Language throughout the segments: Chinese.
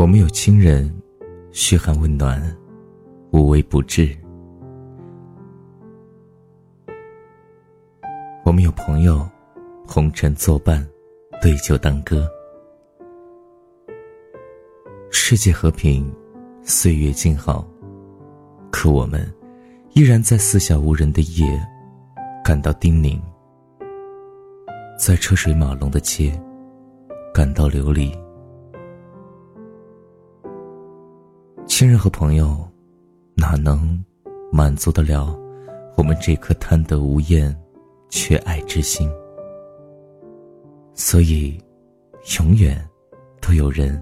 我们有亲人，嘘寒问暖，无微不至；我们有朋友，红尘作伴，对酒当歌。世界和平，岁月静好，可我们依然在四下无人的夜感到叮咛，在车水马龙的街感到流离。亲人和朋友，哪能满足得了我们这颗贪得无厌、缺爱之心？所以，永远都有人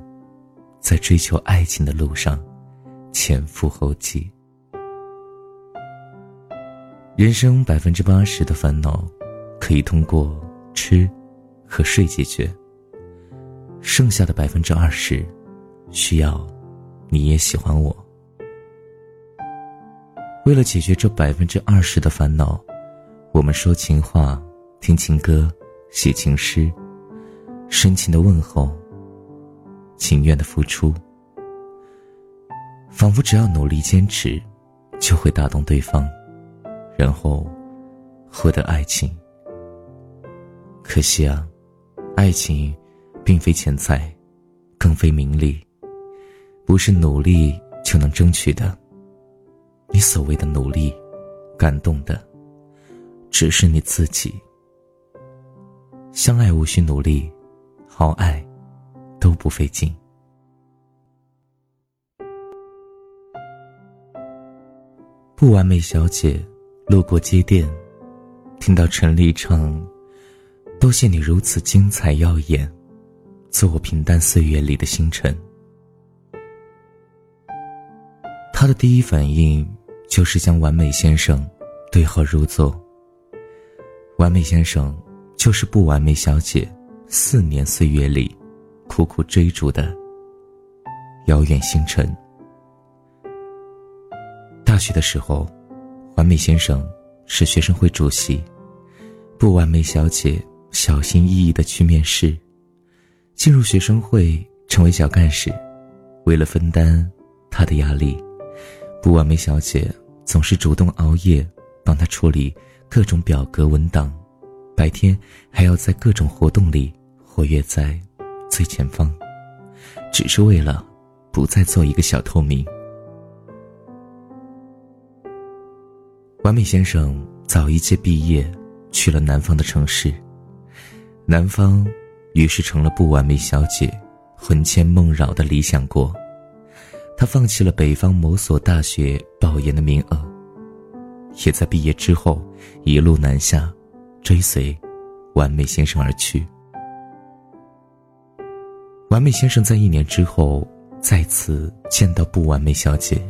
在追求爱情的路上前赴后继。人生百分之八十的烦恼，可以通过吃和睡解决，剩下的百分之二十，需要。你也喜欢我。为了解决这百分之二十的烦恼，我们说情话、听情歌、写情诗，深情的问候，情愿的付出，仿佛只要努力坚持，就会打动对方，然后获得爱情。可惜啊，爱情并非钱财，更非名利。不是努力就能争取的。你所谓的努力，感动的，只是你自己。相爱无需努力，好爱，都不费劲。不完美小姐路过街店，听到陈丽唱：“多谢你如此精彩耀眼，做我平淡岁月里的星辰。”他的第一反应就是将完美先生对号入座。完美先生就是不完美小姐四年岁月里苦苦追逐的遥远星辰。大学的时候，完美先生是学生会主席，不完美小姐小心翼翼的去面试，进入学生会成为小干事，为了分担他的压力。不完美小姐总是主动熬夜帮他处理各种表格文档，白天还要在各种活动里活跃在最前方，只是为了不再做一个小透明。完美先生早一届毕业，去了南方的城市，南方于是成了不完美小姐魂牵梦绕的理想国。他放弃了北方某所大学保研的名额，也在毕业之后一路南下，追随完美先生而去。完美先生在一年之后再次见到不完美小姐，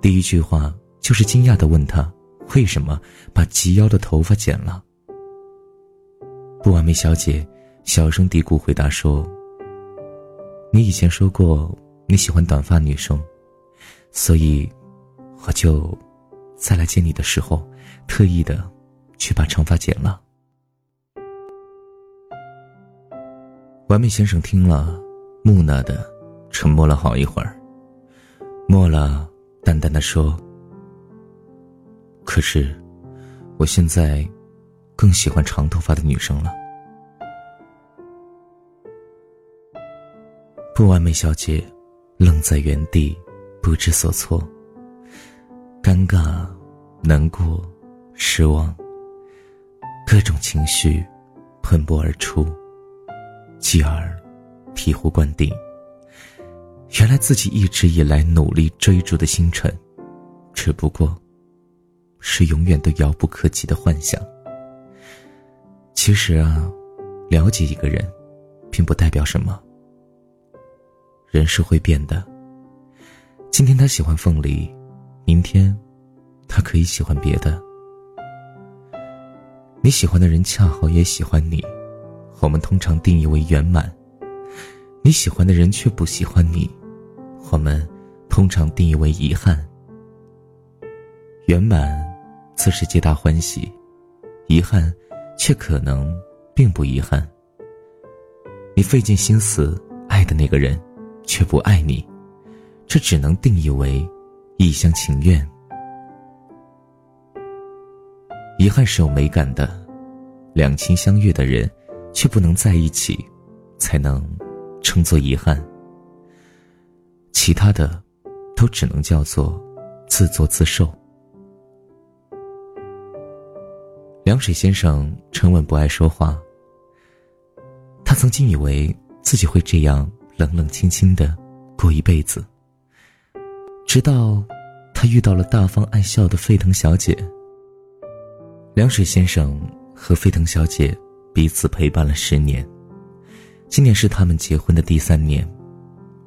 第一句话就是惊讶的问她为什么把及腰的头发剪了。不完美小姐小声嘀咕回答说：“你以前说过。”你喜欢短发女生，所以我就再来见你的时候，特意的去把长发剪了。完美先生听了，木讷的沉默了好一会儿，默了，淡淡的说：“可是我现在更喜欢长头发的女生了。”不完美小姐。愣在原地，不知所措。尴尬、难过、失望，各种情绪喷薄而出，继而醍醐灌顶。原来自己一直以来努力追逐的星辰，只不过是永远都遥不可及的幻想。其实啊，了解一个人，并不代表什么。人是会变的。今天他喜欢凤梨，明天他可以喜欢别的。你喜欢的人恰好也喜欢你，我们通常定义为圆满；你喜欢的人却不喜欢你，我们通常定义为遗憾。圆满自是皆大欢喜，遗憾却可能并不遗憾。你费尽心思爱的那个人。却不爱你，这只能定义为一厢情愿。遗憾是有美感的，两情相悦的人却不能在一起，才能称作遗憾。其他的，都只能叫做自作自受。凉水先生沉稳不爱说话。他曾经以为自己会这样冷冷清清的过一辈子，直到他遇到了大方爱笑的沸腾小姐。凉水先生和沸腾小姐彼此陪伴了十年，今年是他们结婚的第三年。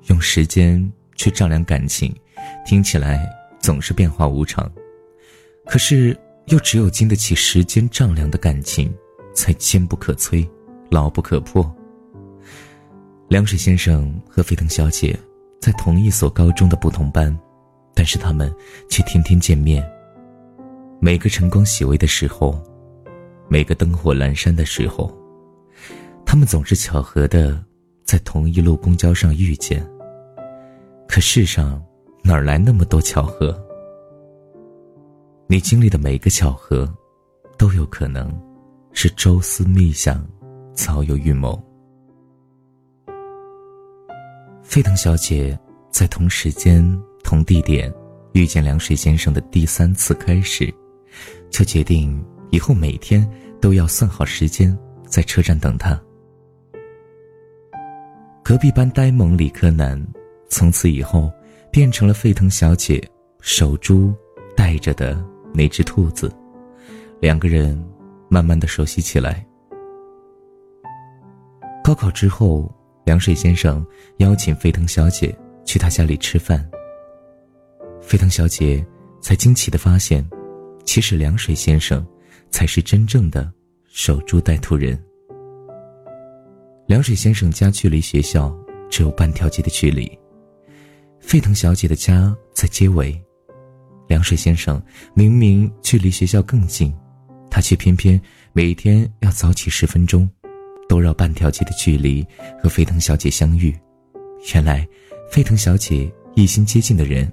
用时间去丈量感情，听起来总是变化无常，可是又只有经得起时间丈量的感情，才坚不可摧。牢不可破。凉水先生和沸腾小姐在同一所高中的不同班，但是他们却天天见面。每个晨光熹微的时候，每个灯火阑珊的时候，他们总是巧合的在同一路公交上遇见。可世上哪来那么多巧合？你经历的每个巧合，都有可能是朝思暮想。早有预谋。沸腾小姐在同时间、同地点遇见凉水先生的第三次开始，就决定以后每天都要算好时间，在车站等他。隔壁班呆萌理科男，从此以后变成了沸腾小姐守株待着的那只兔子，两个人慢慢的熟悉起来。高考之后，凉水先生邀请沸腾小姐去他家里吃饭。沸腾小姐才惊奇的发现，其实凉水先生才是真正的守株待兔人。凉水先生家距离学校只有半条街的距离，沸腾小姐的家在街尾，凉水先生明明距离学校更近，他却偏偏每天要早起十分钟。都绕半条街的距离和沸腾小姐相遇，原来，沸腾小姐一心接近的人，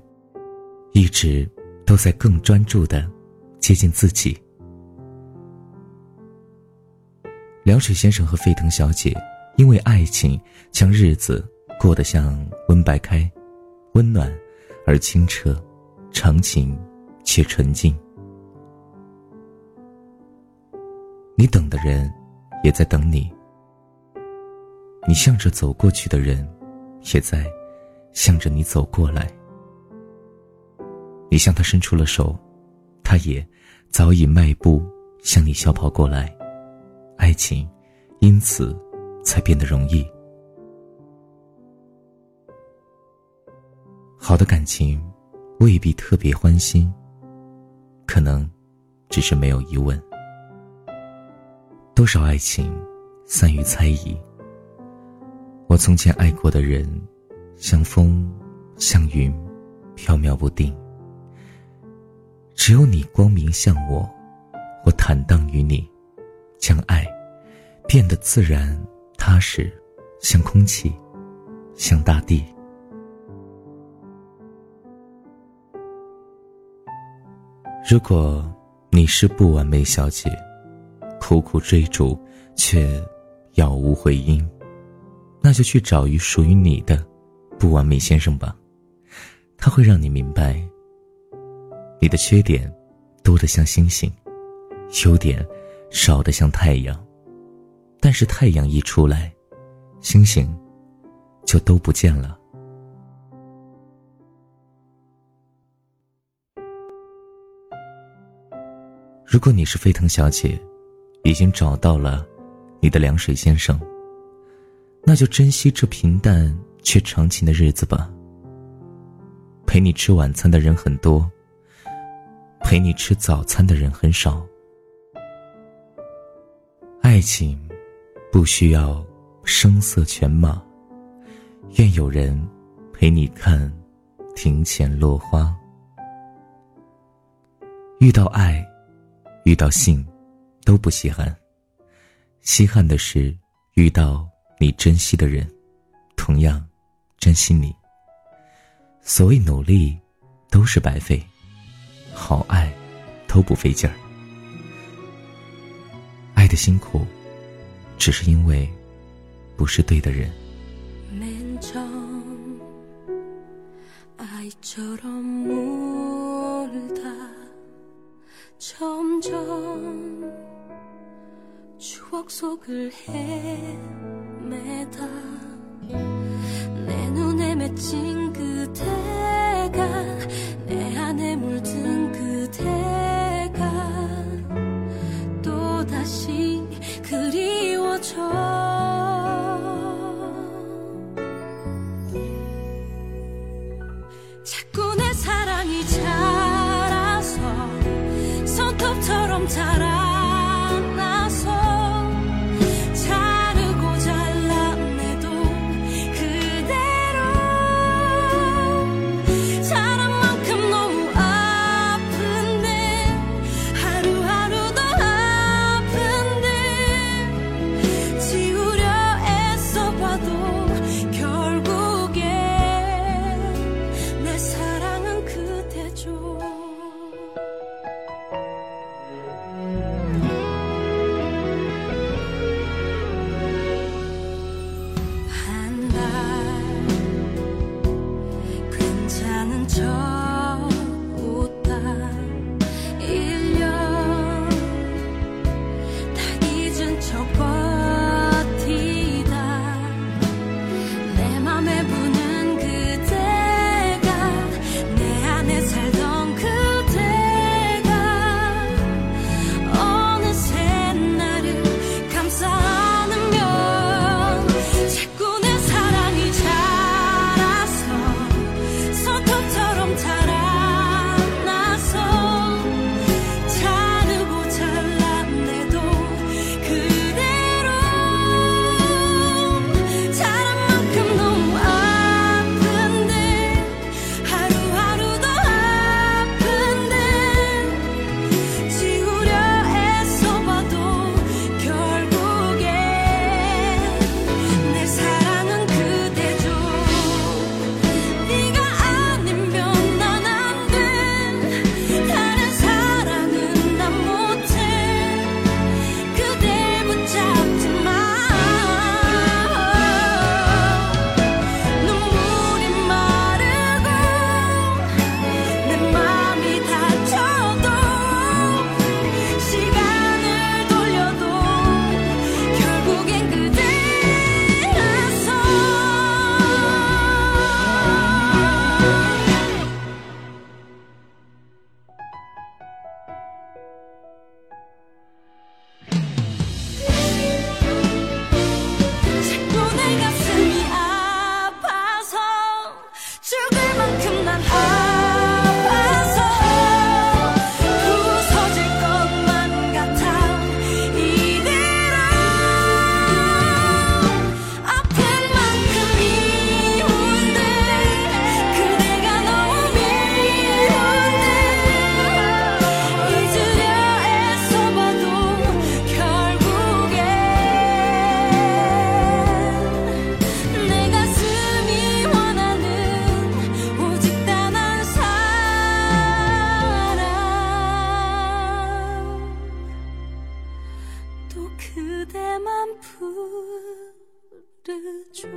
一直都在更专注的接近自己。凉水先生和沸腾小姐因为爱情，将日子过得像温白开，温暖而清澈，长情且纯净。你等的人，也在等你。你向着走过去的人，也在向着你走过来。你向他伸出了手，他也早已迈步向你小跑过来。爱情因此才变得容易。好的感情未必特别欢心，可能只是没有疑问。多少爱情散于猜疑。我从前爱过的人，像风，像云，飘渺不定。只有你光明像我，我坦荡于你，将爱变得自然踏实，像空气，像大地。如果你是不完美小姐，苦苦追逐却杳无回音。那就去找一属于你的不完美先生吧，他会让你明白，你的缺点多得像星星，优点少得像太阳，但是太阳一出来，星星就都不见了。如果你是沸腾小姐，已经找到了你的凉水先生。那就珍惜这平淡却长情的日子吧。陪你吃晚餐的人很多，陪你吃早餐的人很少。爱情不需要声色犬马，愿有人陪你看庭前落花。遇到爱，遇到性，都不稀罕，稀罕的是遇到。你珍惜的人，同样珍惜你。所谓努力，都是白费；好爱，都不费劲儿。爱的辛苦，只是因为不是对的人。 추억 속을 헤매다 내 눈에 맺힌 그대가 내 안에 물든 그대가 또다시 그리워져. 자꾸 내 사랑이 자라서 손톱처럼 자라 또 그대만 부르죠.